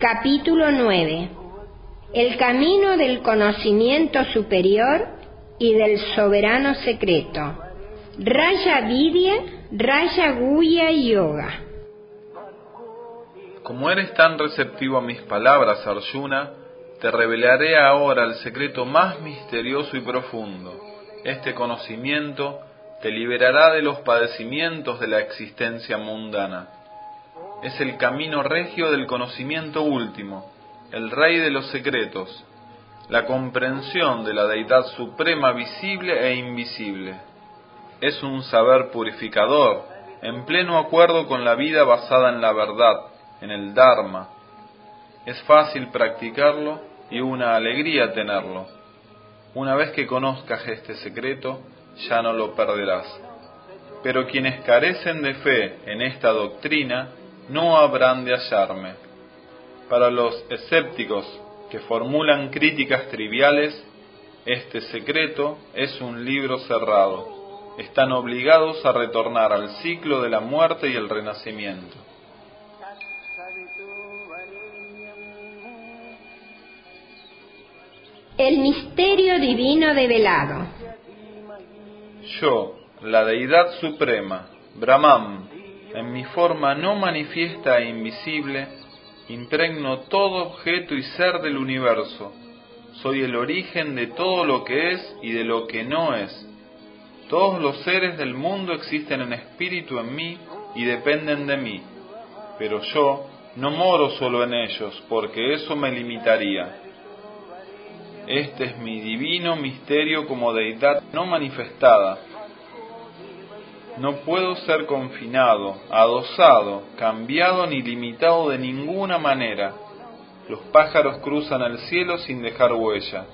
Capítulo 9. El camino del conocimiento superior y del soberano secreto. Raya Vidya, Raya Guya Yoga. Como eres tan receptivo a mis palabras, Arjuna, te revelaré ahora el secreto más misterioso y profundo. Este conocimiento te liberará de los padecimientos de la existencia mundana es el camino regio del conocimiento último, el rey de los secretos, la comprensión de la deidad suprema visible e invisible. Es un saber purificador, en pleno acuerdo con la vida basada en la verdad, en el Dharma. Es fácil practicarlo y una alegría tenerlo. Una vez que conozcas este secreto, ya no lo perderás. Pero quienes carecen de fe en esta doctrina no habrán de hallarme. Para los escépticos que formulan críticas triviales, este secreto es un libro cerrado. Están obligados a retornar al ciclo de la muerte y el renacimiento. El misterio divino develado. Yo, la deidad suprema, Brahman, en mi forma no manifiesta e invisible, impregno todo objeto y ser del universo. Soy el origen de todo lo que es y de lo que no es. Todos los seres del mundo existen en espíritu en mí y dependen de mí. Pero yo no moro solo en ellos, porque eso me limitaría. Este es mi divino misterio como deidad no manifestada, no puedo ser confinado, adosado, cambiado ni limitado de ninguna manera. Los pájaros cruzan el cielo sin dejar huella.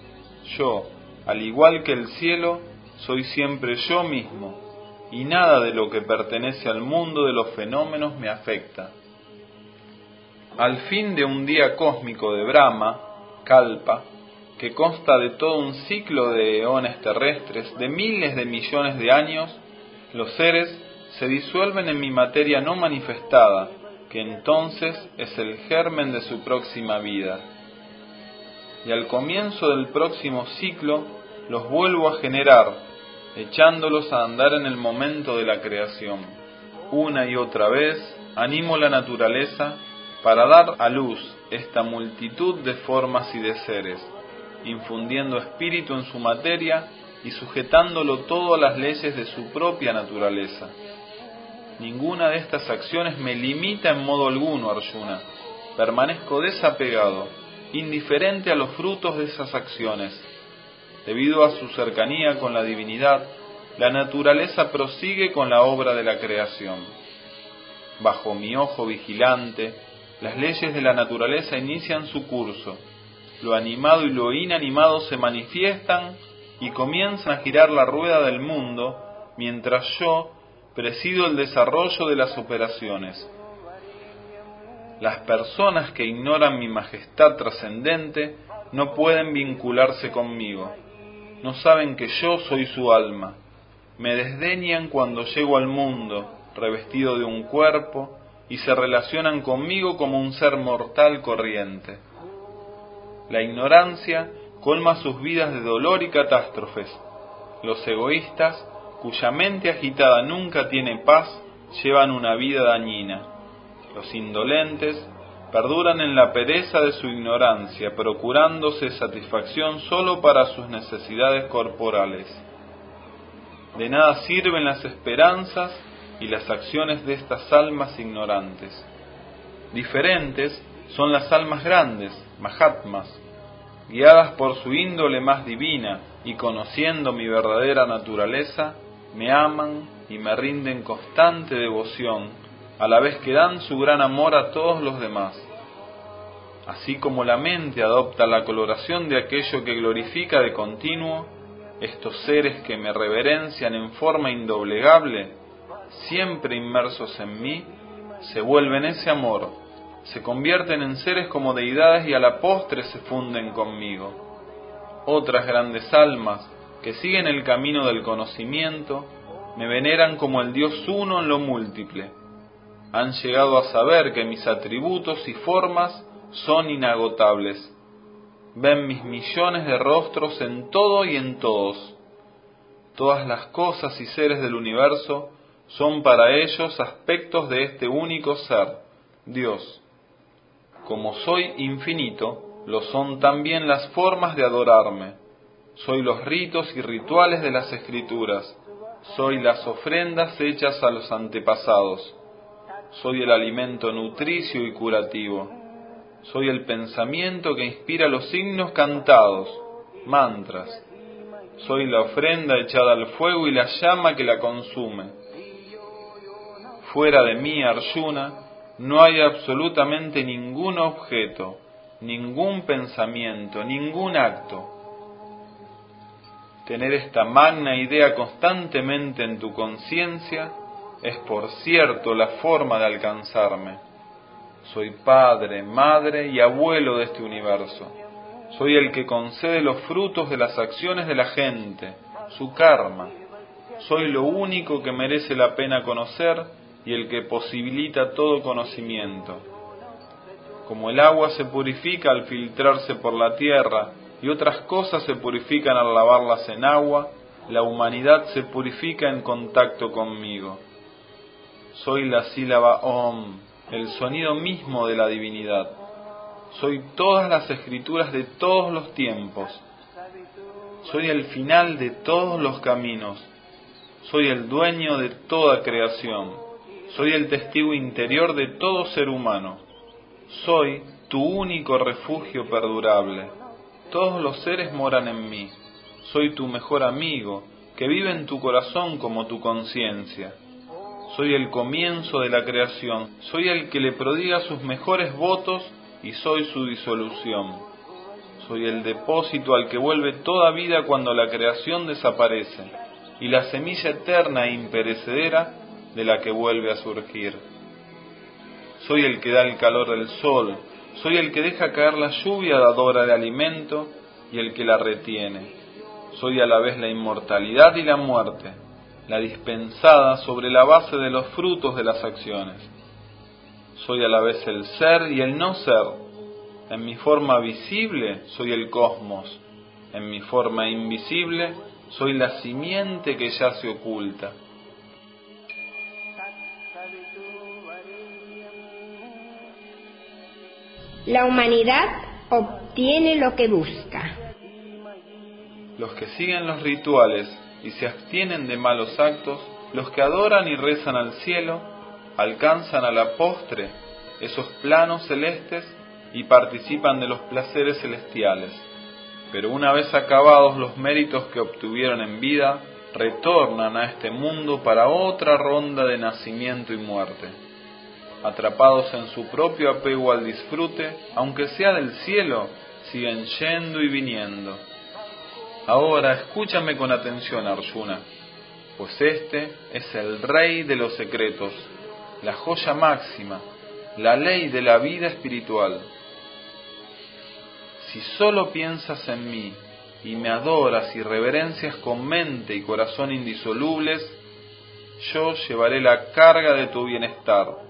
Yo, al igual que el cielo, soy siempre yo mismo, y nada de lo que pertenece al mundo de los fenómenos me afecta. Al fin de un día cósmico de Brahma, Kalpa, que consta de todo un ciclo de eones terrestres, de miles de millones de años, los seres se disuelven en mi materia no manifestada, que entonces es el germen de su próxima vida. Y al comienzo del próximo ciclo los vuelvo a generar, echándolos a andar en el momento de la creación. Una y otra vez animo la naturaleza para dar a luz esta multitud de formas y de seres, infundiendo espíritu en su materia y sujetándolo todo a las leyes de su propia naturaleza. Ninguna de estas acciones me limita en modo alguno, Arjuna. Permanezco desapegado, indiferente a los frutos de esas acciones. Debido a su cercanía con la divinidad, la naturaleza prosigue con la obra de la creación. Bajo mi ojo vigilante, las leyes de la naturaleza inician su curso. Lo animado y lo inanimado se manifiestan y comienzan a girar la rueda del mundo mientras yo presido el desarrollo de las operaciones. Las personas que ignoran mi majestad trascendente no pueden vincularse conmigo, no saben que yo soy su alma, me desdeñan cuando llego al mundo revestido de un cuerpo y se relacionan conmigo como un ser mortal corriente. La ignorancia colma sus vidas de dolor y catástrofes. Los egoístas, cuya mente agitada nunca tiene paz, llevan una vida dañina. Los indolentes perduran en la pereza de su ignorancia, procurándose satisfacción sólo para sus necesidades corporales. De nada sirven las esperanzas y las acciones de estas almas ignorantes. Diferentes son las almas grandes, Mahatmas, guiadas por su índole más divina y conociendo mi verdadera naturaleza, me aman y me rinden constante devoción, a la vez que dan su gran amor a todos los demás. Así como la mente adopta la coloración de aquello que glorifica de continuo, estos seres que me reverencian en forma indoblegable, siempre inmersos en mí, se vuelven ese amor, se convierten en seres como deidades y a la postre se funden conmigo. Otras grandes almas que siguen el camino del conocimiento me veneran como el Dios uno en lo múltiple. Han llegado a saber que mis atributos y formas son inagotables. Ven mis millones de rostros en todo y en todos. Todas las cosas y seres del universo son para ellos aspectos de este único ser, Dios. Como soy infinito, lo son también las formas de adorarme. Soy los ritos y rituales de las escrituras. Soy las ofrendas hechas a los antepasados. Soy el alimento nutricio y curativo. Soy el pensamiento que inspira los signos cantados, mantras. Soy la ofrenda echada al fuego y la llama que la consume fuera de mí, Arjuna, no hay absolutamente ningún objeto, ningún pensamiento, ningún acto. Tener esta magna idea constantemente en tu conciencia es por cierto la forma de alcanzarme. Soy padre, madre y abuelo de este universo. Soy el que concede los frutos de las acciones de la gente, su karma. Soy lo único que merece la pena conocer y el que posibilita todo conocimiento. Como el agua se purifica al filtrarse por la tierra y otras cosas se purifican al lavarlas en agua, la humanidad se purifica en contacto conmigo. Soy la sílaba Om, el sonido mismo de la divinidad. Soy todas las escrituras de todos los tiempos. Soy el final de todos los caminos. Soy el dueño de toda creación soy el testigo interior de todo ser humano. Soy tu único refugio perdurable. Todos los seres moran en mí. Soy tu mejor amigo, que vive en tu corazón como tu conciencia. Soy el comienzo de la creación. Soy el que le prodiga sus mejores votos y soy su disolución. Soy el depósito al que vuelve toda vida cuando la creación desaparece y la semilla eterna e imperecedera de la que vuelve a surgir. Soy el que da el calor del sol, soy el que deja caer la lluvia dadora de alimento y el que la retiene. Soy a la vez la inmortalidad y la muerte, la dispensada sobre la base de los frutos de las acciones. Soy a la vez el ser y el no ser. En mi forma visible soy el cosmos, en mi forma invisible soy la simiente que ya se oculta. La humanidad obtiene lo que busca. Los que siguen los rituales y se abstienen de malos actos, los que adoran y rezan al cielo, alcanzan a la postre esos planos celestes y participan de los placeres celestiales. Pero una vez acabados los méritos que obtuvieron en vida, retornan a este mundo para otra ronda de nacimiento y muerte atrapados en su propio apego al disfrute, aunque sea del cielo, siguen yendo y viniendo. Ahora escúchame con atención, Arjuna, pues este es el rey de los secretos, la joya máxima, la ley de la vida espiritual. Si solo piensas en mí y me adoras y reverencias con mente y corazón indisolubles, yo llevaré la carga de tu bienestar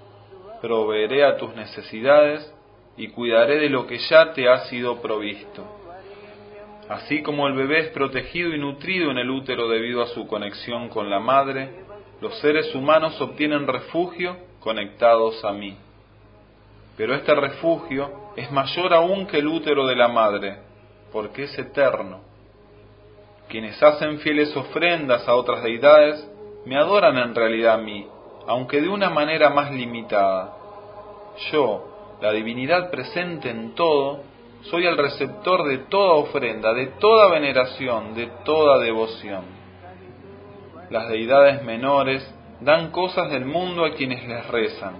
proveeré a tus necesidades y cuidaré de lo que ya te ha sido provisto. Así como el bebé es protegido y nutrido en el útero debido a su conexión con la madre, los seres humanos obtienen refugio conectados a mí. Pero este refugio es mayor aún que el útero de la madre, porque es eterno. Quienes hacen fieles ofrendas a otras deidades me adoran en realidad a mí, aunque de una manera más limitada. Yo, la divinidad presente en todo, soy el receptor de toda ofrenda, de toda veneración, de toda devoción. Las deidades menores dan cosas del mundo a quienes les rezan,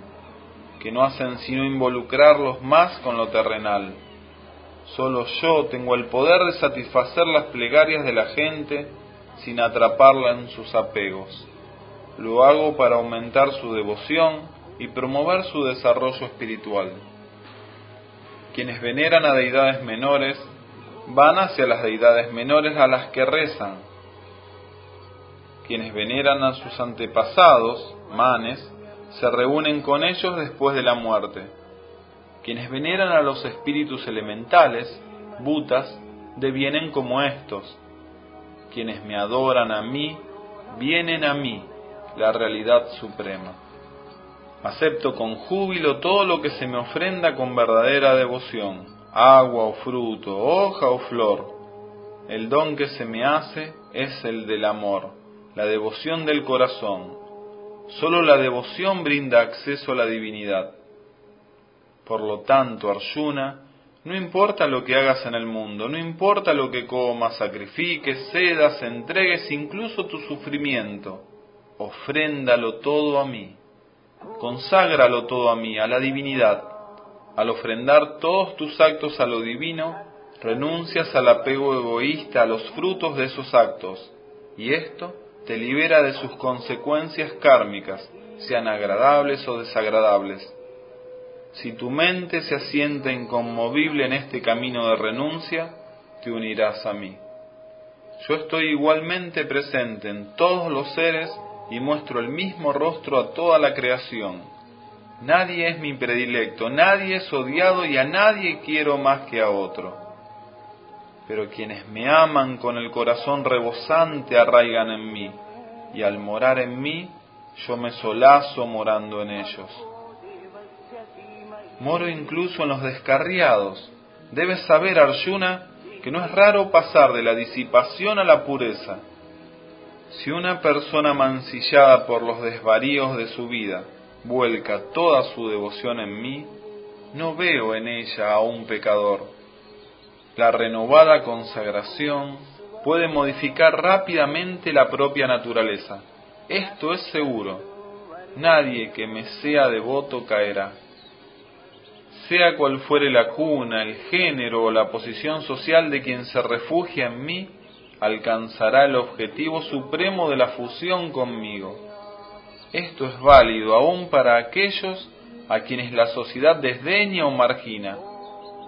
que no hacen sino involucrarlos más con lo terrenal. Solo yo tengo el poder de satisfacer las plegarias de la gente sin atraparla en sus apegos. Lo hago para aumentar su devoción y promover su desarrollo espiritual. Quienes veneran a deidades menores van hacia las deidades menores a las que rezan. Quienes veneran a sus antepasados, manes, se reúnen con ellos después de la muerte. Quienes veneran a los espíritus elementales, butas, devienen como estos. Quienes me adoran a mí, vienen a mí, la realidad suprema. Acepto con júbilo todo lo que se me ofrenda con verdadera devoción, agua o fruto, hoja o flor. El don que se me hace es el del amor, la devoción del corazón. Solo la devoción brinda acceso a la divinidad. Por lo tanto, Arjuna, no importa lo que hagas en el mundo, no importa lo que comas, sacrifiques, cedas, entregues, incluso tu sufrimiento, ofréndalo todo a mí, conságralo todo a mí, a la divinidad al ofrendar todos tus actos a lo divino, renuncias al apego egoísta a los frutos de esos actos, y esto te libera de sus consecuencias kármicas, sean agradables o desagradables. Si tu mente se asienta inconmovible en este camino de renuncia, te unirás a mí. Yo estoy igualmente presente en todos los seres y muestro el mismo rostro a toda la creación Nadie es mi predilecto, nadie es odiado y a nadie quiero más que a otro. Pero quienes me aman con el corazón rebosante arraigan en mí, y al morar en mí, yo me solazo morando en ellos. Moro incluso en los descarriados. Debes saber, Arjuna, que no es raro pasar de la disipación a la pureza. Si una persona mancillada por los desvaríos de su vida vuelca toda su devoción en mí, no veo en ella a un pecador. La renovada consagración puede modificar rápidamente la propia naturaleza. Esto es seguro. Nadie que me sea devoto caerá. Sea cual fuere la cuna, el género o la posición social de quien se refugia en mí, alcanzará el objetivo supremo de la fusión conmigo esto es válido aún para aquellos a quienes la sociedad desdeña o margina.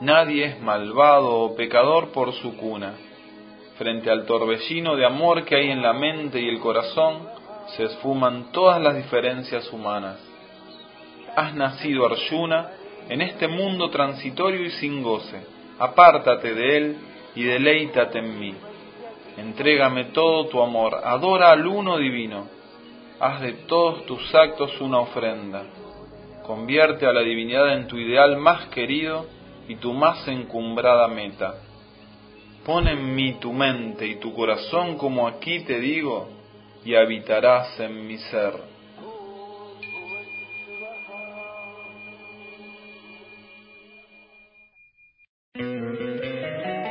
Nadie es malvado o pecador por su cuna. Frente al torbellino de amor que hay en la mente y el corazón, se esfuman todas las diferencias humanas. Has nacido Arjuna en este mundo transitorio y sin goce. Apártate de él y deleítate en mí. Entrégame todo tu amor, adora al uno divino haz de todos tus actos una ofrenda. Convierte a la divinidad en tu ideal más querido y tu más encumbrada meta. Pon en mí tu mente y tu corazón como aquí te digo, y habitarás en mi ser.